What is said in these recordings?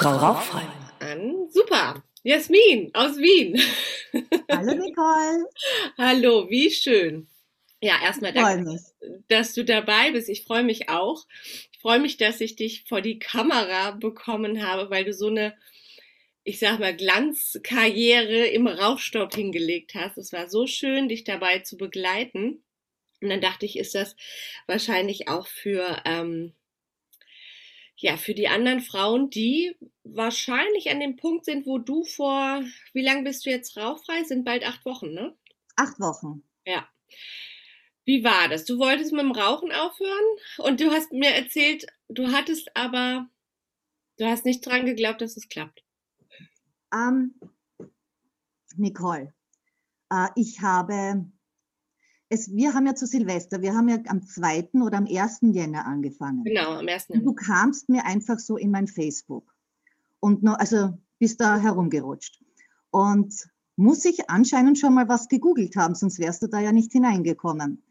Frau Rauchfrei. An. Super. Jasmin aus Wien. Hallo Nicole. Hallo, wie schön. Ja, erstmal danke, dass du dabei bist. Ich freue mich auch. Ich freue mich, dass ich dich vor die Kamera bekommen habe, weil du so eine, ich sag mal, Glanzkarriere im Rauchstopp hingelegt hast. Es war so schön, dich dabei zu begleiten. Und dann dachte ich, ist das wahrscheinlich auch für, ähm, ja, für die anderen Frauen, die wahrscheinlich an dem Punkt sind, wo du vor, wie lange bist du jetzt rauchfrei? Sind bald acht Wochen, ne? Acht Wochen. Ja. Wie war das? Du wolltest mit dem Rauchen aufhören und du hast mir erzählt, du hattest aber, du hast nicht dran geglaubt, dass es klappt. Ähm, Nicole, äh, ich habe, es, wir haben ja zu Silvester, wir haben ja am 2. oder am 1. Jänner angefangen. Genau, am ersten. Und du kamst mir einfach so in mein Facebook und noch, also bist da herumgerutscht. Und muss ich anscheinend schon mal was gegoogelt haben, sonst wärst du da ja nicht hineingekommen.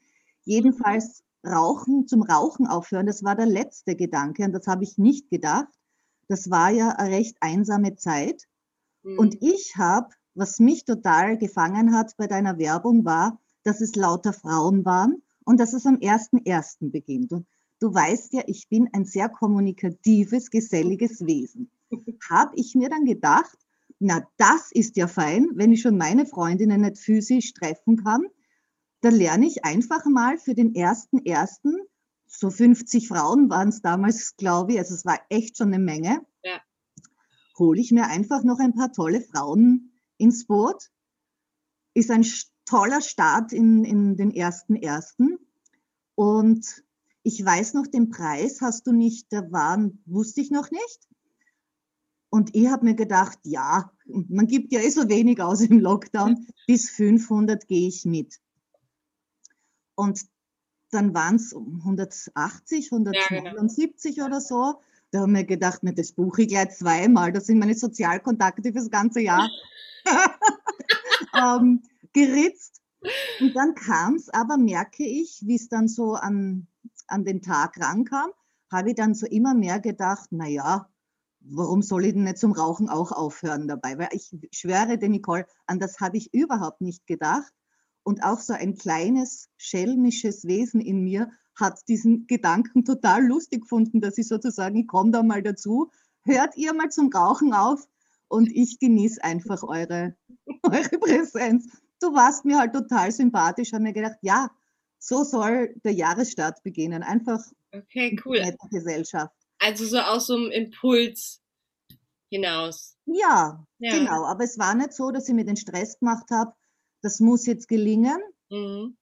Jedenfalls Rauchen, zum Rauchen aufhören, das war der letzte Gedanke und das habe ich nicht gedacht. Das war ja eine recht einsame Zeit. Mhm. Und ich habe, was mich total gefangen hat bei deiner Werbung, war, dass es lauter Frauen waren und dass es am 1.1. beginnt. Und du weißt ja, ich bin ein sehr kommunikatives, geselliges Wesen. Habe ich mir dann gedacht, na, das ist ja fein, wenn ich schon meine Freundinnen nicht physisch treffen kann, dann lerne ich einfach mal für den 1.1., so 50 Frauen waren es damals, glaube ich, also es war echt schon eine Menge, Ja. hole ich mir einfach noch ein paar tolle Frauen ins Boot. Ist ein toller Start in, in den ersten ersten. Und ich weiß noch, den Preis hast du nicht, der waren, wusste ich noch nicht. Und ich habe mir gedacht, ja, man gibt ja eh so wenig aus im Lockdown, bis 500 gehe ich mit. Und dann waren es 180, genau. 179 oder so. Da haben wir gedacht, na, das buche ich gleich zweimal. Das sind meine Sozialkontakte fürs ganze Jahr ähm, geritzt. Und dann kam es, aber merke ich, wie es dann so an, an den Tag rankam, habe ich dann so immer mehr gedacht, na ja, warum soll ich denn nicht zum Rauchen auch aufhören dabei? Weil ich schwöre dir, Nicole, an das habe ich überhaupt nicht gedacht. Und auch so ein kleines schelmisches Wesen in mir hat diesen Gedanken total lustig gefunden, dass ich sozusagen, ich komme da mal dazu, hört ihr mal zum Rauchen auf und ich genieße einfach eure, eure Präsenz. Du warst mir halt total sympathisch, habe mir gedacht, ja, so soll der Jahresstart beginnen. Einfach Okay, in cool. netter Gesellschaft. Also so aus so einem Impuls hinaus. Ja, Ja. genau. Aber es war nicht so, dass ich mir den Stress gemacht habe, das muss jetzt gelingen. Mhm.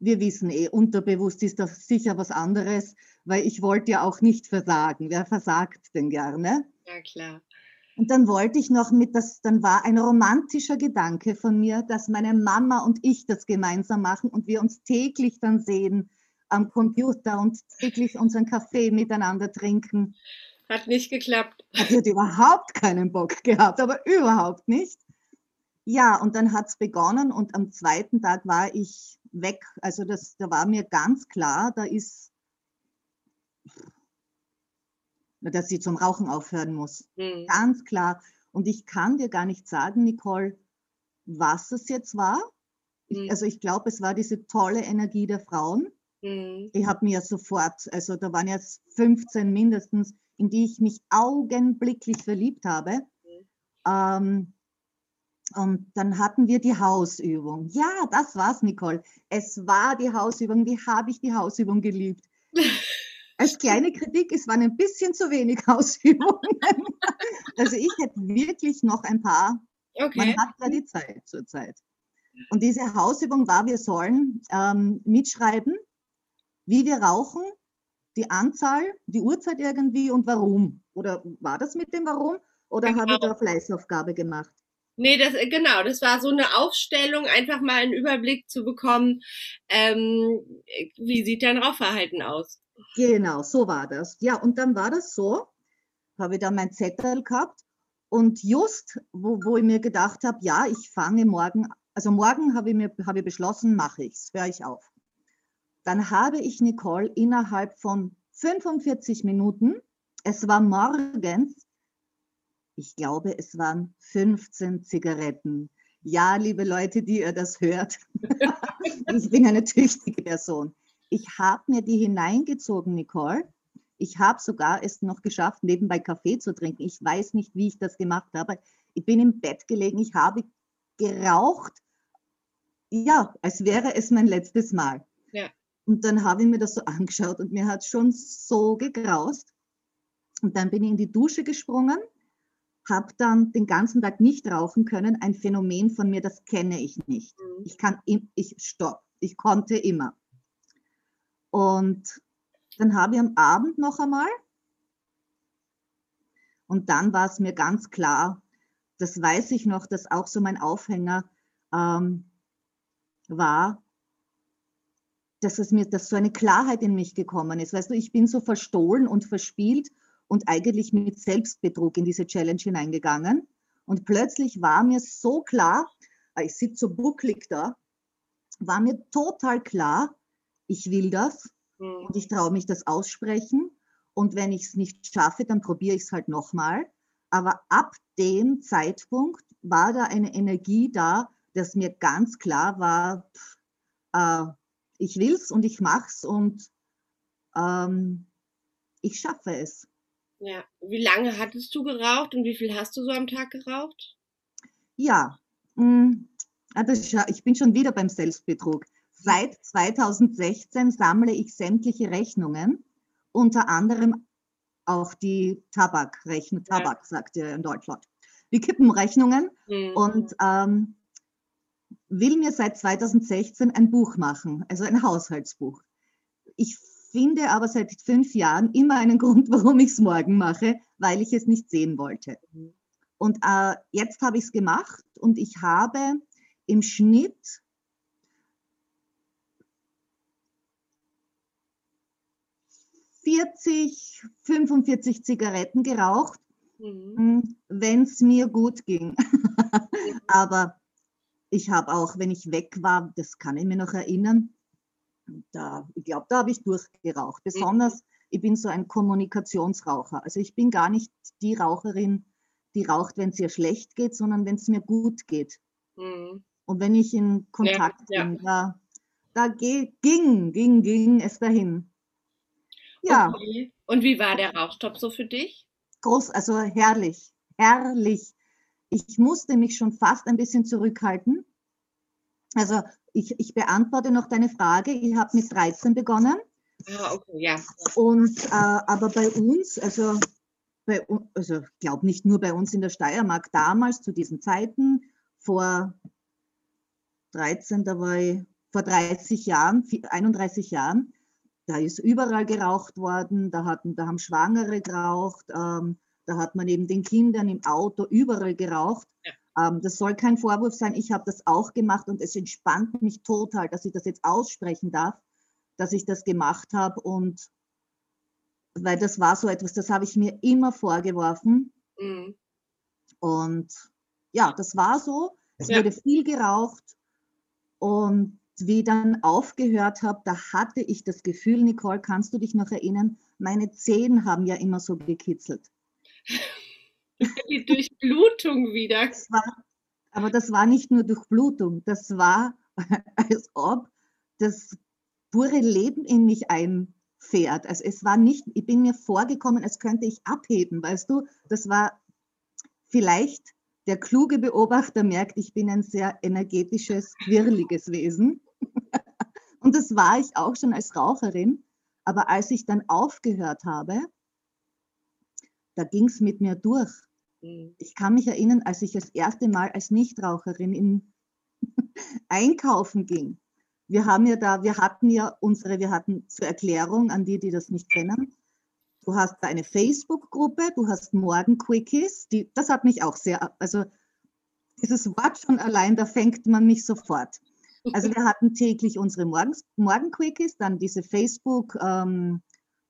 Wir wissen eh, unterbewusst ist das sicher was anderes, weil ich wollte ja auch nicht versagen. Wer versagt denn gerne? Ja, klar. Und dann wollte ich noch mit, das, dann war ein romantischer Gedanke von mir, dass meine Mama und ich das gemeinsam machen und wir uns täglich dann sehen am Computer und täglich unseren Kaffee miteinander trinken. Hat nicht geklappt. Hat überhaupt keinen Bock gehabt, aber überhaupt nicht. Ja, und dann hat es begonnen und am zweiten Tag war ich weg. Also das, da war mir ganz klar, da ist, dass sie zum Rauchen aufhören muss. Mhm. Ganz klar. Und ich kann dir gar nicht sagen, Nicole, was es jetzt war. Ich, Mhm. also ich glaube, es war diese tolle Energie der Frauen. Mhm. Ich habe mir sofort, also da waren jetzt 15 mindestens, in die ich mich augenblicklich verliebt habe. Ähm, und dann hatten wir die Hausübung. Ja, das war's, Nicole. Es war die Hausübung. Wie habe ich die Hausübung geliebt? Als kleine Kritik, es waren ein bisschen zu wenig Hausübungen. Also ich hätte wirklich noch ein paar man Okay. hat ja die Zeit zurzeit. Und diese Hausübung war, wir sollen ähm, mitschreiben, wie wir rauchen, die Anzahl, die Uhrzeit irgendwie und warum. Oder war das mit dem Warum? Oder habe ich Genau. da Fleißaufgabe gemacht? Nee, das, äh, genau, das war so eine Aufstellung, einfach mal einen Überblick zu bekommen, ähm, wie sieht dein Rauchverhalten aus? Genau, so war das. Ja, und dann war das so, habe ich da mein Zettel gehabt und just, wo, wo ich mir gedacht habe, ja, ich fange morgen, also morgen habe ich mir habe ich beschlossen, mache ich's, höre ich auf. Dann habe ich Nicole innerhalb von 45 Minuten es war morgens, ich glaube, es waren 15 Zigaretten. Ja, liebe Leute, die ihr das hört, ich bin eine tüchtige Person. Ich habe mir die hineingezogen, Nicole. Ich habe sogar es noch geschafft, nebenbei Kaffee zu trinken. Ich weiß nicht, wie ich das gemacht habe. Ich bin im Bett gelegen, ich habe geraucht. Ja, als wäre es mein letztes Mal. Ja. Und dann habe ich mir das so angeschaut und mir hat schon so gegraust. Und dann bin ich in die Dusche gesprungen, habe dann den ganzen Tag nicht rauchen können. Ein Phänomen von mir, das kenne ich nicht. Mhm. Ich kann, ich stopp. Ich konnte immer. Und dann habe ich am Abend noch einmal. Und dann war es mir ganz klar, das weiß ich noch, dass auch so mein Aufhänger ähm, war, dass es mir, dass so eine Klarheit in mich gekommen ist. Weißt du, ich bin so verstohlen und verspielt und eigentlich mit Selbstbetrug in diese Challenge hineingegangen. Und plötzlich war mir so klar, ich sitze so bucklig da, war mir total klar, ich will das Mhm. und ich traue mich das aussprechen. Und wenn ich es nicht schaffe, dann probiere ich es halt nochmal. Aber ab dem Zeitpunkt war da eine Energie da, dass mir ganz klar war, pff, äh, ich will es und ich mache es und ähm, ich schaffe es. Ja. Wie lange hattest du geraucht und wie viel hast du so am Tag geraucht? Ja, mh, ah, ist ja- ich bin schon wieder beim Selbstbetrug. Seit 2016 sammle ich sämtliche Rechnungen, unter anderem auch die Tabakrechnung, Ja. Tabak sagt ihr in Deutschland, die Kippenrechnungen Mhm. und ähm, will mir seit 2016 ein Buch machen, also ein Haushaltsbuch. Ich finde aber seit fünf Jahren immer einen Grund, warum ich es morgen mache, weil ich es nicht sehen wollte. Mhm. Und äh, jetzt habe ich es gemacht und ich habe im Schnitt ...40, 45 Zigaretten geraucht, Mhm. wenn es mir gut ging. Aber ich habe auch, wenn ich weg war, das kann ich mir noch erinnern, da, ich glaube, da habe ich durchgeraucht. Besonders, ich bin so ein Kommunikationsraucher. Also ich bin gar nicht die Raucherin, die raucht, wenn es ihr schlecht geht, sondern wenn es mir gut geht. Mhm. Und wenn ich in Kontakt ja. bin, da, da ge- ging, ging, ging es dahin. Ja, Okay. Und wie war der Rauchstopp so für dich? groß, also herrlich, herrlich. Ich musste mich schon fast ein bisschen zurückhalten. Also ich, ich beantworte noch deine Frage. Ich habe mit 13 begonnen Ah, okay, ja. und äh, aber bei uns, also bei, also ich glaube nicht nur bei uns in der Steiermark damals zu diesen Zeiten vor 13, da war ich vor 30 Jahren, vi- 31 Jahren, da ist überall geraucht worden, da, hatten, da haben Schwangere geraucht, ähm, da hat man neben den Kindern im Auto überall geraucht. Ähm, das soll kein Vorwurf sein, ich habe das auch gemacht und es entspannt mich total, dass ich das jetzt aussprechen darf, dass ich das gemacht habe und weil das war so etwas, das habe ich mir immer vorgeworfen Mhm. und ja, das war so. Es Ja. wurde viel geraucht und wie ich dann aufgehört habe, da hatte ich das Gefühl, Nicole, kannst du dich noch erinnern? Meine Zehen haben ja immer so gekitzelt. Die Durchblutung wieder. Das war, aber das war nicht nur Durchblutung, das war, als ob das pure Leben in mich einfährt. Also es war nicht, ich bin mir vorgekommen, als könnte ich abheben, weißt du? Das war vielleicht der kluge Beobachter merkt, ich bin ein sehr energetisches, quirliges Wesen. Und das war ich auch schon als Raucherin. Aber als ich dann aufgehört habe, da ging es mit mir durch. Mhm. Ich kann mich erinnern, als ich das erste Mal als Nichtraucherin in einkaufen ging. Wir haben ja da, wir hatten ja unsere, wir hatten zur Erklärung an die, die das nicht kennen. Du hast da eine Facebook-Gruppe, du hast Morgen-Quickies, das hat mich auch sehr, also dieses Wort schon allein, da fängt man mich sofort. Also wir hatten täglich unsere Morgens, Morgen-Quickies, dann diese Facebook ähm,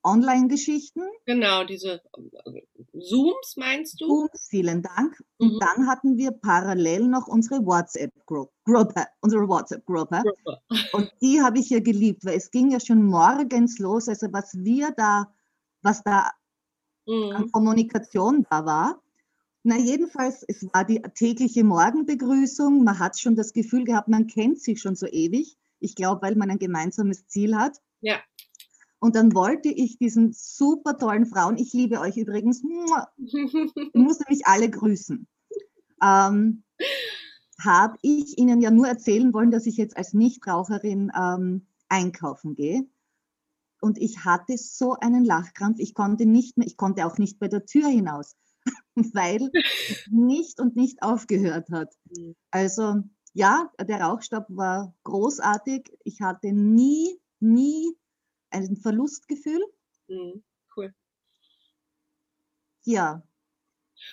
Online-Geschichten. Genau, diese äh, Zooms meinst du? Und vielen Dank. Und Mhm. dann hatten wir parallel noch unsere WhatsApp-Gruppe, unsere WhatsApp-Gruppe. Gruppe. Und die habe ich ja geliebt, weil es ging ja schon morgens los. Also was wir da, was da mhm. an Kommunikation da war. Na, jedenfalls, es war die tägliche Morgenbegrüßung. Man hat schon das Gefühl gehabt, man kennt sich schon so ewig. Ich glaube, weil man ein gemeinsames Ziel hat. Ja. Und dann wollte ich diesen super tollen Frauen, ich liebe euch übrigens, ich musste mich alle grüßen. Ähm, habe ich Ihnen ja nur erzählen wollen, dass ich jetzt als Nichtraucherin ähm, einkaufen gehe. Und ich hatte so einen Lachkrampf, ich konnte nicht mehr, ich konnte auch nicht bei der Tür hinaus, weil nicht und nicht aufgehört hat. Mhm. Also ja, der Rauchstopp war großartig. Ich hatte nie, nie ein Verlustgefühl. Mhm, cool. Ja,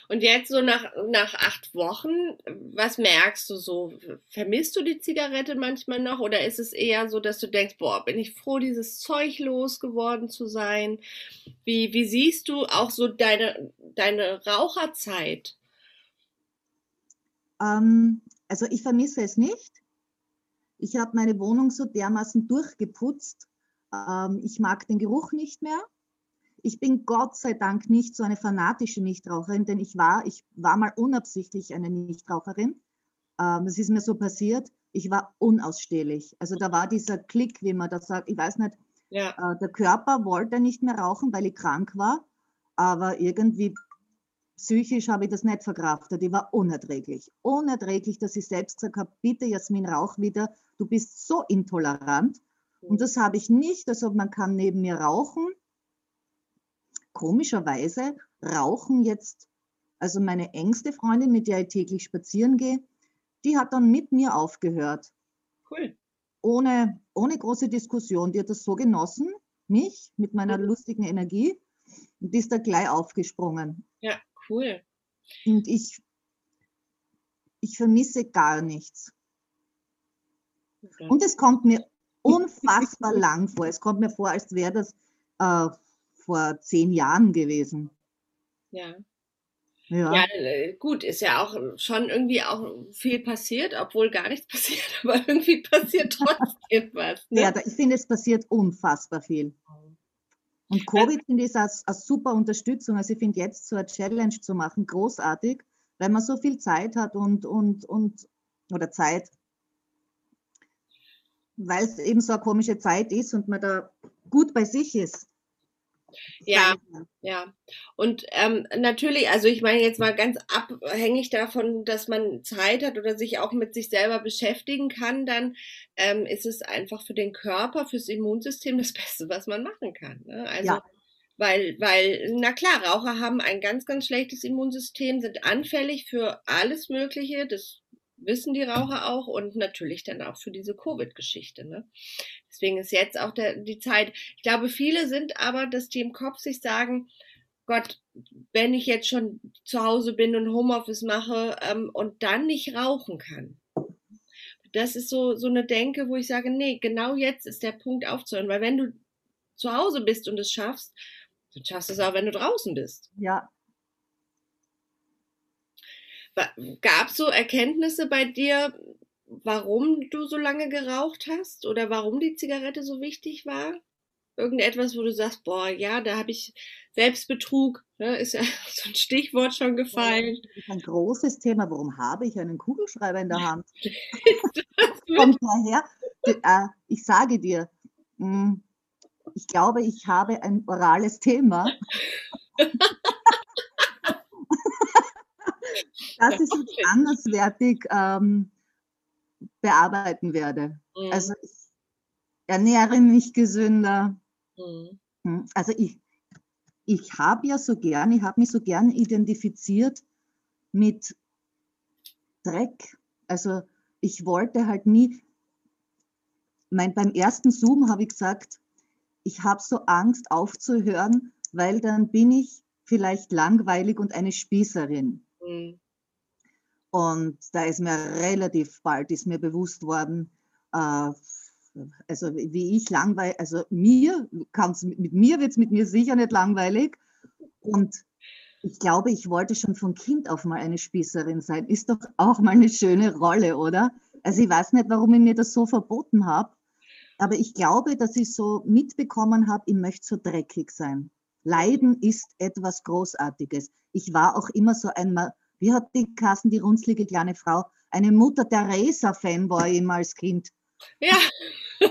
und jetzt so nach, nach acht Wochen, was merkst du so? Vermisst du die Zigarette manchmal noch oder ist es eher so, dass du denkst, boah, bin ich froh, dieses Zeug losgeworden zu sein? Wie, wie siehst du auch so deine, deine Raucherzeit? Ähm, also ich vermisse es nicht. Ich habe meine Wohnung so dermaßen durchgeputzt. Ähm, ich mag den Geruch nicht mehr. Ich bin Gott sei Dank nicht so eine fanatische Nichtraucherin, denn ich war, ich war mal unabsichtlich eine Nichtraucherin. Ähm, das ist mir so passiert. Ich war unausstehlich. Also da war dieser Klick, wie man das sagt. Ich weiß nicht, ja. äh, der Körper wollte nicht mehr rauchen, weil ich krank war. Aber irgendwie psychisch habe ich das nicht verkraftet. Ich war unerträglich. Unerträglich, dass ich selbst gesagt habe, bitte Jasmin, rauch wieder. Du bist so intolerant. Und das habe ich nicht. Also man kann neben mir rauchen komischerweise rauchen jetzt, also meine engste Freundin, mit der ich täglich spazieren gehe, die hat dann mit mir aufgehört. Cool. Ohne, ohne große Diskussion. Die hat das so genossen, mich mit meiner mhm. lustigen Energie, und die ist da gleich aufgesprungen. Ja, cool. Und ich, ich vermisse gar nichts. Okay. Und es kommt mir unfassbar lang vor. Es kommt mir vor, als wäre das äh, vor zehn Jahren gewesen. Ja. Ja. ja. Äh, gut, ist ja auch schon irgendwie auch viel passiert, obwohl gar nichts passiert, aber irgendwie passiert trotzdem was. Ne? Ja, ich finde, es passiert unfassbar viel. Und Covid finde ich als, als super Unterstützung. Also ich finde jetzt so eine Challenge zu machen großartig, weil man so viel Zeit hat und, und, und oder Zeit, weil es eben so eine komische Zeit ist und man da gut bei sich ist. Ja, ja. Und ähm, natürlich, also ich meine jetzt mal ganz abhängig davon, dass man Zeit hat oder sich auch mit sich selber beschäftigen kann, dann ähm, ist es einfach für den Körper, fürs Immunsystem das Beste, was man machen kann. Ne? Also ja. Weil, weil, na klar, Raucher haben ein ganz, ganz schlechtes Immunsystem, sind anfällig für alles Mögliche. Das wissen die Raucher auch und natürlich dann auch für diese Covid-Geschichte. Ne? Deswegen ist jetzt auch der, die Zeit. Ich glaube, viele sind aber, dass die im Kopf sich sagen, Gott, wenn ich jetzt schon zu Hause bin und Homeoffice mache ähm, und dann nicht rauchen kann. Das ist so, so eine Denke, wo ich sage, nee, genau jetzt ist der Punkt aufzuhören, weil wenn du zu Hause bist und es schaffst, dann schaffst du es auch, wenn du draußen bist. Ja, Gab es so Erkenntnisse bei dir, warum du so lange geraucht hast oder warum die Zigarette so wichtig war? Irgendetwas, wo du sagst, boah, ja, da habe ich Selbstbetrug, ne, ist ja so ein Stichwort schon gefallen. Ein großes Thema. Warum habe ich einen Kugelschreiber in der Hand? Kommt daher. Äh, ich sage dir, hm, ich glaube, ich habe ein orales Thema. Das ich okay. anderswertig ähm, bearbeiten werde. Mhm. Also ich ernähre mich gesünder. Mhm. Hm, also ich, ich habe ja so gern, ich habe mich so gern identifiziert mit Dreck. Also ich wollte halt nie, mein, beim ersten Zoom habe ich gesagt, ich habe so Angst aufzuhören, weil dann bin ich vielleicht langweilig und eine Spießerin. Mhm. Und da ist mir relativ bald ist mir bewusst worden, äh, also wie ich langweilig, also mir kann's, mit mir wird es mit mir sicher nicht langweilig. Und ich glaube, ich wollte schon von Kind auf mal eine Spießerin sein. Ist doch auch mal eine schöne Rolle, oder? Also ich weiß nicht, warum ich mir das so verboten habe. Aber ich glaube, dass ich so mitbekommen habe, ich möchte so dreckig sein. Leiden ist etwas Großartiges. Ich war auch immer so ein, wie hat die Kassen, die runzlige kleine Frau, eine Mutter Teresa-Fan war ich immer als Kind. Ja.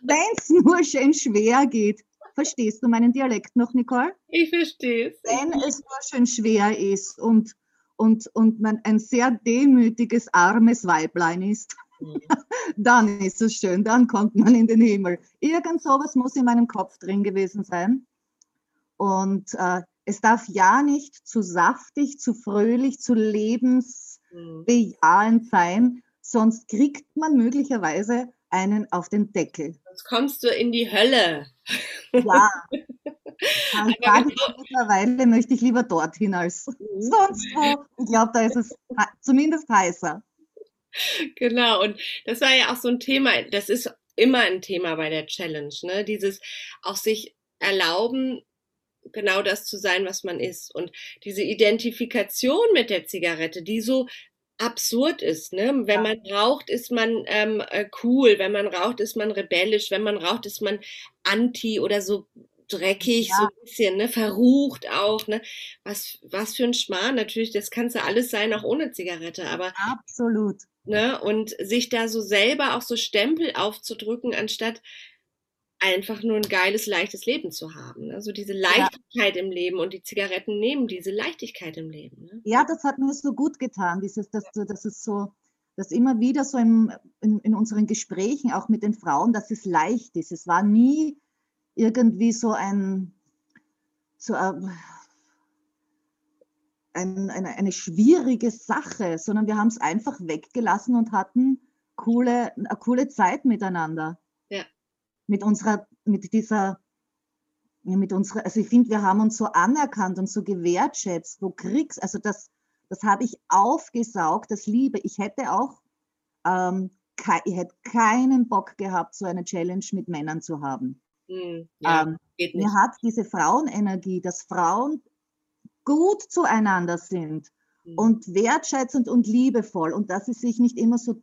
Wenn es nur schön schwer geht. Verstehst du meinen Dialekt noch, Nicole? Ich verstehe es. Wenn es nur schön schwer ist und, und, und man ein sehr demütiges, armes Weiblein ist, mhm. dann ist es schön, dann kommt man in den Himmel. Irgend sowas muss in meinem Kopf drin gewesen sein. Und äh, es darf ja nicht zu saftig, zu fröhlich, zu lebensbejahend mhm. sein, sonst kriegt man möglicherweise einen auf den Deckel. Sonst kommst du in die Hölle. Ja. Ich sage, mittlerweile möchte ich lieber dorthin als mhm. sonst wo. Ich glaube, da ist es zumindest heißer. Genau, und das war ja auch so ein Thema, das ist immer ein Thema bei der Challenge, ne? Dieses auch sich erlauben, genau das zu sein, was man ist. Und diese Identifikation mit der Zigarette, die so absurd ist. Ne? Wenn man raucht, ist man ähm, äh, cool. Wenn man raucht, ist man rebellisch. Wenn man raucht, ist man anti oder so dreckig, ja. so ein bisschen, ne, verrucht auch, ne? Was, was für ein Schmarrn, natürlich, das kannst du alles sein, auch ohne Zigarette, aber. Absolut. Ne, und sich da so selber auch so Stempel aufzudrücken, anstatt einfach nur ein geiles, leichtes Leben zu haben. Also diese Leichtigkeit ja. im Leben und die Zigaretten nehmen diese Leichtigkeit im Leben. Ne? Ja, das hat mir so gut getan, dieses, dass, dass es so, dass immer wieder so im, in, in unseren Gesprächen, auch mit den Frauen, dass es leicht ist. Es war nie irgendwie so ein, so ein, ein, eine, eine schwierige Sache, sondern wir haben es einfach weggelassen und hatten coole, eine coole Zeit miteinander mit unserer, mit dieser, mit unserer, also ich finde, wir haben uns so anerkannt und so gewertschätzt, wo Kriegs, also das, das habe ich aufgesaugt, das Liebe. Ich hätte auch, ähm, ich hätte keinen Bock gehabt, so eine Challenge mit Männern zu haben. Hm, ja, ähm, mir hat diese Frauenenergie, dass Frauen gut zueinander sind hm. und wertschätzend und liebevoll und dass sie sich nicht immer so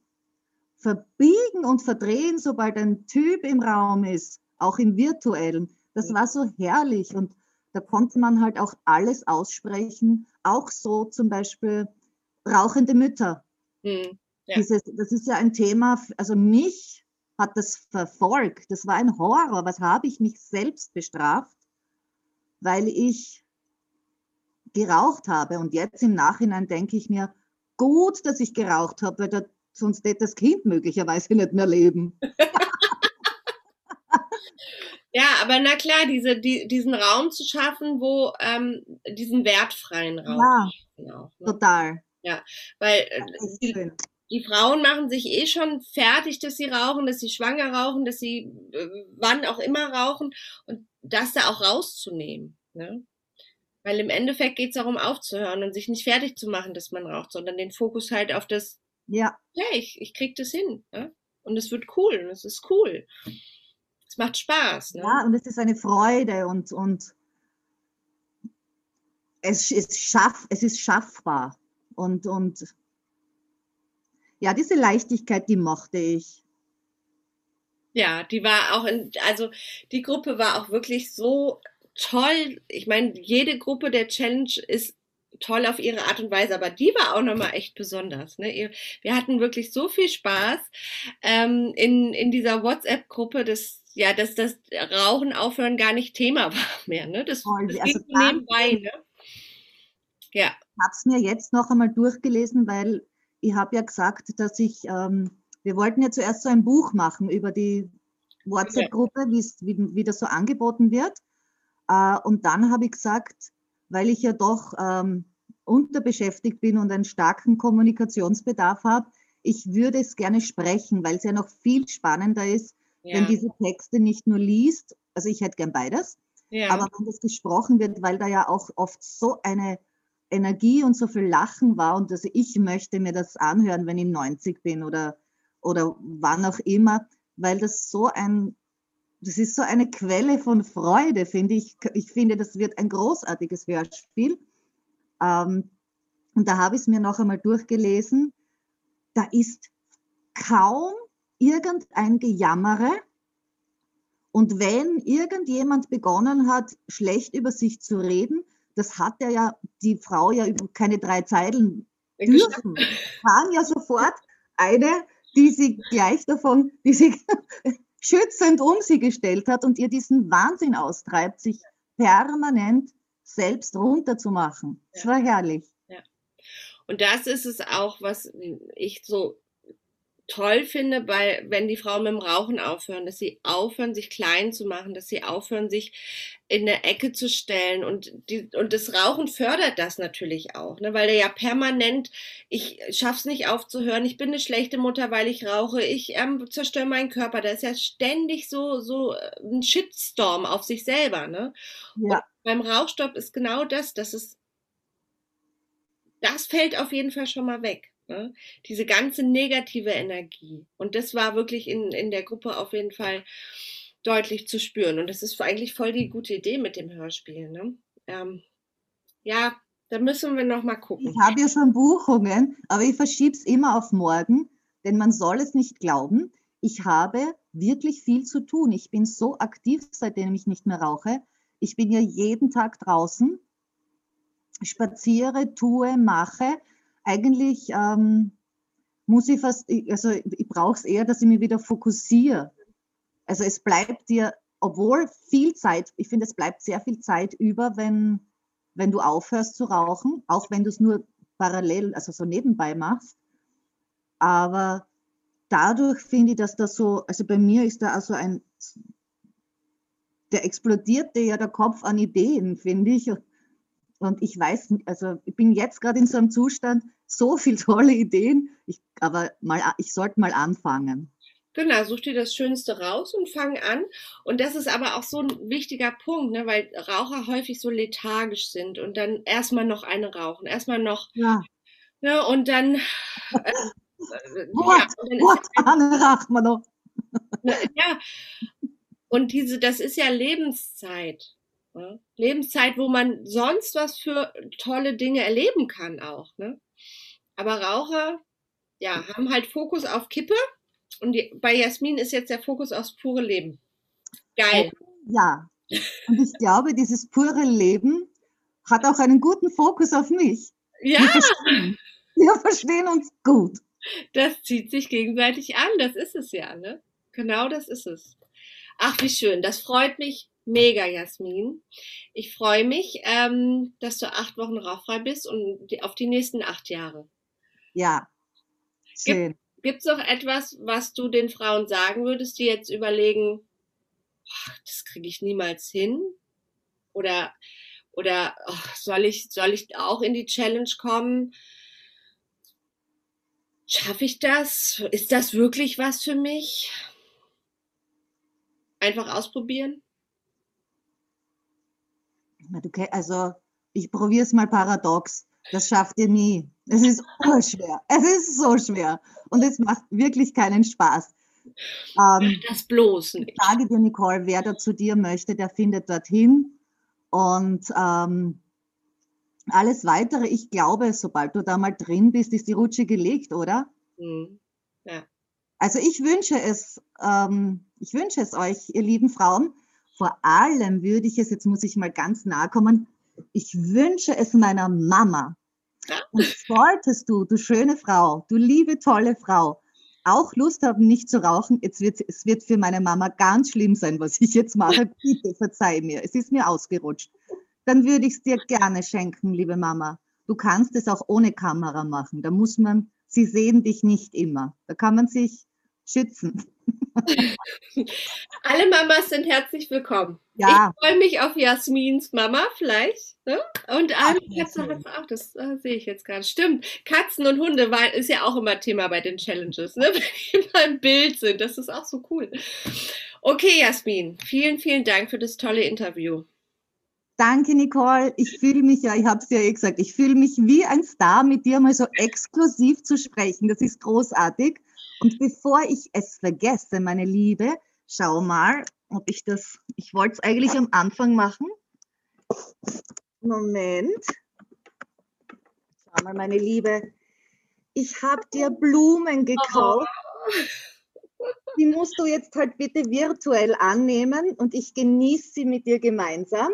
verbiegen und verdrehen, sobald ein Typ im Raum ist, auch im virtuellen. Das war so herrlich und da konnte man halt auch alles aussprechen, auch so zum Beispiel rauchende Mütter. Mhm, ja. Dieses, das ist ja ein Thema, also mich hat das verfolgt. Das war ein Horror. Was habe ich mich selbst bestraft, weil ich geraucht habe. Und jetzt im Nachhinein denke ich mir, gut, dass ich geraucht habe, weil der sonst wird das Kind möglicherweise nicht mehr leben. ja, aber na klar, diese, die, diesen Raum zu schaffen, wo ähm, diesen wertfreien Raum. Ja, auch, ne? total. Ja, weil äh, die, die, Frauen machen sich eh schon fertig, dass sie rauchen, dass sie schwanger rauchen, dass sie äh, wann auch immer rauchen und das da auch rauszunehmen. Ne? Weil im Endeffekt geht es darum, aufzuhören und sich nicht fertig zu machen, dass man raucht, sondern den Fokus halt auf das ja. Ja, ich, ich krieg das hin. Ja? Und es wird cool und es ist cool. Es macht Spaß. Ne? Ja, und es ist eine Freude und, und es ist, schaff, es ist schaffbar. Und, und ja, diese Leichtigkeit, die mochte ich. Ja, die war auch in, also die Gruppe war auch wirklich so toll. Ich meine, jede Gruppe der Challenge ist toll auf ihre Art und Weise, aber die war auch nochmal echt besonders. Ne? Wir hatten wirklich so viel Spaß ähm, in, in dieser WhatsApp-Gruppe, dass ja, dass das Rauchen aufhören gar nicht Thema war mehr. Ne? Das, Toll, das also ging nebenbei. Ne? Ja. Ich habe es mir jetzt noch einmal durchgelesen, weil ich habe ja gesagt, dass ich, ähm, wir wollten ja zuerst so ein Buch machen über die WhatsApp-Gruppe, wie, wie das so angeboten wird. Äh, und dann habe ich gesagt, weil ich ja doch ähm, unterbeschäftigt bin und einen starken Kommunikationsbedarf habe. Ich würde es gerne sprechen, weil es ja noch viel spannender ist, ja. wenn diese Texte nicht nur liest, also ich hätte gern beides, ja. aber wenn das gesprochen wird, weil da ja auch oft so eine Energie und so viel Lachen war und also ich möchte mir das anhören, wenn ich 90 bin oder, oder wann auch immer, weil das so ein das ist so eine Quelle von Freude, finde ich. Ich finde, das wird ein großartiges Hörspiel. Ähm, und da habe ich es mir noch einmal durchgelesen. Da ist kaum irgendein Gejammere Und wenn irgendjemand begonnen hat, schlecht über sich zu reden, das hat er ja die Frau ja über keine drei Zeilen dürfen. Kam ja sofort eine, die sie gleich davon, die sie schützend um sie gestellt hat und ihr diesen Wahnsinn austreibt, sich permanent selbst runterzumachen. Das war herrlich. Ja. Und das ist es auch, was ich so toll finde, bei, wenn die Frauen mit dem Rauchen aufhören, dass sie aufhören, sich klein zu machen, dass sie aufhören, sich in der Ecke zu stellen. Und, die, und das Rauchen fördert das natürlich auch, ne? weil der ja permanent, ich schaff's nicht aufzuhören, ich bin eine schlechte Mutter, weil ich rauche, ich ähm, zerstöre meinen Körper. Da ist ja ständig so, so äh, ein Shitstorm auf sich selber. Ne? Ja. Und beim Rauchstopp ist genau das, dass es, das fällt auf jeden Fall schon mal weg. Ne? Diese ganze negative Energie. Und das war wirklich in, in der Gruppe auf jeden Fall deutlich zu spüren. Und das ist eigentlich voll die gute Idee mit dem Hörspiel. Ne? Ähm, ja, da müssen wir noch mal gucken. Ich habe ja schon Buchungen, aber ich verschiebe es immer auf morgen, denn man soll es nicht glauben. Ich habe wirklich viel zu tun. Ich bin so aktiv, seitdem ich nicht mehr rauche. Ich bin ja jeden Tag draußen, spaziere, tue, mache eigentlich ähm, muss ich fast, also ich brauche es eher, dass ich mich wieder fokussiere. Also es bleibt dir, obwohl viel Zeit, ich finde, es bleibt sehr viel Zeit über, wenn, wenn du aufhörst zu rauchen, auch wenn du es nur parallel, also so nebenbei machst. Aber dadurch finde ich, dass das so, also bei mir ist da also ein, der explodierte ja der Kopf an Ideen, finde ich. Und ich weiß, also ich bin jetzt gerade in so einem Zustand, so viele tolle Ideen, ich, aber mal, ich sollte mal anfangen. Genau, such dir das Schönste raus und fang an. Und das ist aber auch so ein wichtiger Punkt, ne, weil Raucher häufig so lethargisch sind und dann erstmal noch eine rauchen, erstmal noch. Ja. Ne, und dann. Äh, What? ja, What? Eine raucht man noch. Ja. Und diese, das ist ja Lebenszeit. Ne? Lebenszeit, wo man sonst was für tolle Dinge erleben kann auch. Ne? Aber Raucher, ja, haben halt Fokus auf Kippe und die, bei Jasmin ist jetzt der Fokus aufs pure Leben. Geil. Ja, und ich glaube, dieses pure Leben hat auch einen guten Fokus auf mich. Ja. Wir verstehen, wir verstehen uns gut. Das zieht sich gegenseitig an, das ist es ja, ne? Genau das ist es. Ach, wie schön. Das freut mich Mega, Jasmin. Ich freue mich, ähm, dass du acht Wochen rauchfrei bist und die, auf die nächsten acht Jahre. Ja. Schön. Gibt es noch etwas, was du den Frauen sagen würdest, die jetzt überlegen, ach, das kriege ich niemals hin? Oder, oder ach, soll, ich, soll ich auch in die Challenge kommen? Schaffe ich das? Ist das wirklich was für mich? Einfach ausprobieren? Also ich probiere es mal paradox. Das schafft ihr nie. Es ist urschwer. Es ist so schwer. Und es macht wirklich keinen Spaß. Ähm, das bloß nicht. Ich sage dir, Nicole, wer da zu dir möchte, der findet dorthin. Und ähm, alles Weitere, ich glaube, sobald du da mal drin bist, ist die Rutsche gelegt, oder? Mhm. Ja. Also ich wünsche es, ähm, ich wünsche es euch, ihr lieben Frauen, vor allem würde ich es, jetzt muss ich mal ganz nahe kommen, ich wünsche es meiner Mama. Und solltest du, du schöne Frau, du liebe, tolle Frau, auch Lust haben, nicht zu rauchen, jetzt wird, es wird für meine Mama ganz schlimm sein, was ich jetzt mache. Bitte verzeih mir, es ist mir ausgerutscht. Dann würde ich es dir gerne schenken, liebe Mama. Du kannst es auch ohne Kamera machen. Da muss man, sie sehen dich nicht immer. Da kann man sich schützen. Alle Mamas sind herzlich willkommen. Ja. Ich freue mich auf Jasmins Mama vielleicht. Ne? Und eine Katze hat auch, das äh, sehe ich jetzt gerade. Stimmt, Katzen und Hunde war, ist ja auch immer Thema bei den Challenges, ne? wenn die immer im Bild sind. Das ist auch so cool. Okay, Jasmin, vielen, vielen Dank für das tolle Interview. Danke, Nicole. Ich fühle mich ja, ich habe es ja eh gesagt, ich fühle mich wie ein Star, mit dir mal so exklusiv zu sprechen. Das ist großartig. Und bevor ich es vergesse, meine Liebe, schau mal, ob ich das, ich wollte es eigentlich am Anfang machen. Moment. Schau mal, meine Liebe, ich habe dir Blumen gekauft. Die musst du jetzt halt bitte virtuell annehmen und ich genieße sie mit dir gemeinsam.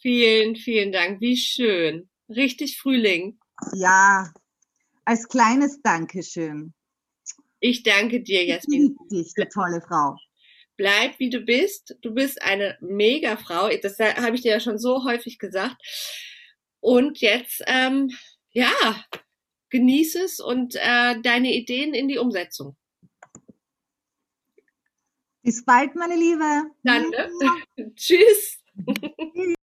Vielen, vielen Dank. Wie schön. Richtig Frühling. Ja, als kleines Dankeschön. Ich danke dir, Jasmin. Ich dich, du tolle Frau. Bleib wie du bist. Du bist eine mega Frau. Das habe ich dir ja schon so häufig gesagt. Und jetzt, ähm, ja, genieße es und äh, deine Ideen in die Umsetzung. Bis bald, meine Liebe. Dann, ne? Tschüss.